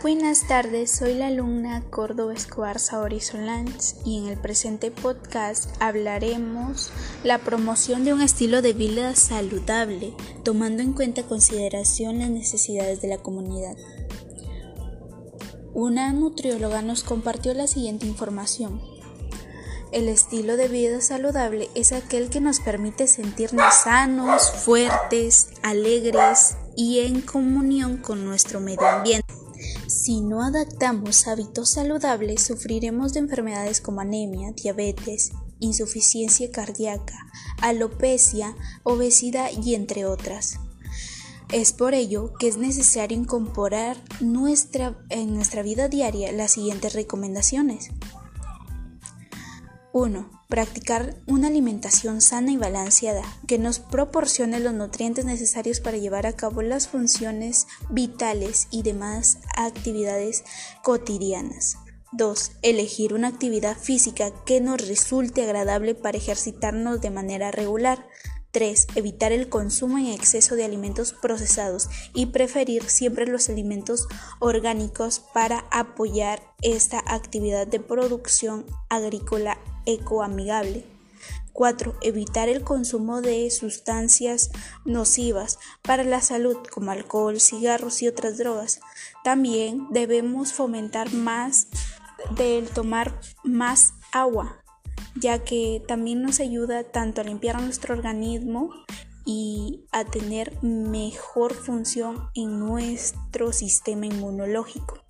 Buenas tardes, soy la alumna Córdoba Escobar Saori Solans y en el presente podcast hablaremos la promoción de un estilo de vida saludable, tomando en cuenta consideración las necesidades de la comunidad. Una nutrióloga nos compartió la siguiente información. El estilo de vida saludable es aquel que nos permite sentirnos sanos, fuertes, alegres y en comunión con nuestro medio ambiente. Si no adaptamos hábitos saludables, sufriremos de enfermedades como anemia, diabetes, insuficiencia cardíaca, alopecia, obesidad y entre otras. Es por ello que es necesario incorporar nuestra, en nuestra vida diaria las siguientes recomendaciones. 1. Practicar una alimentación sana y balanceada que nos proporcione los nutrientes necesarios para llevar a cabo las funciones vitales y demás actividades cotidianas. 2. Elegir una actividad física que nos resulte agradable para ejercitarnos de manera regular. 3. Evitar el consumo en exceso de alimentos procesados y preferir siempre los alimentos orgánicos para apoyar esta actividad de producción agrícola ecoamigable. 4. Evitar el consumo de sustancias nocivas para la salud como alcohol, cigarros y otras drogas. También debemos fomentar más del tomar más agua, ya que también nos ayuda tanto a limpiar nuestro organismo y a tener mejor función en nuestro sistema inmunológico.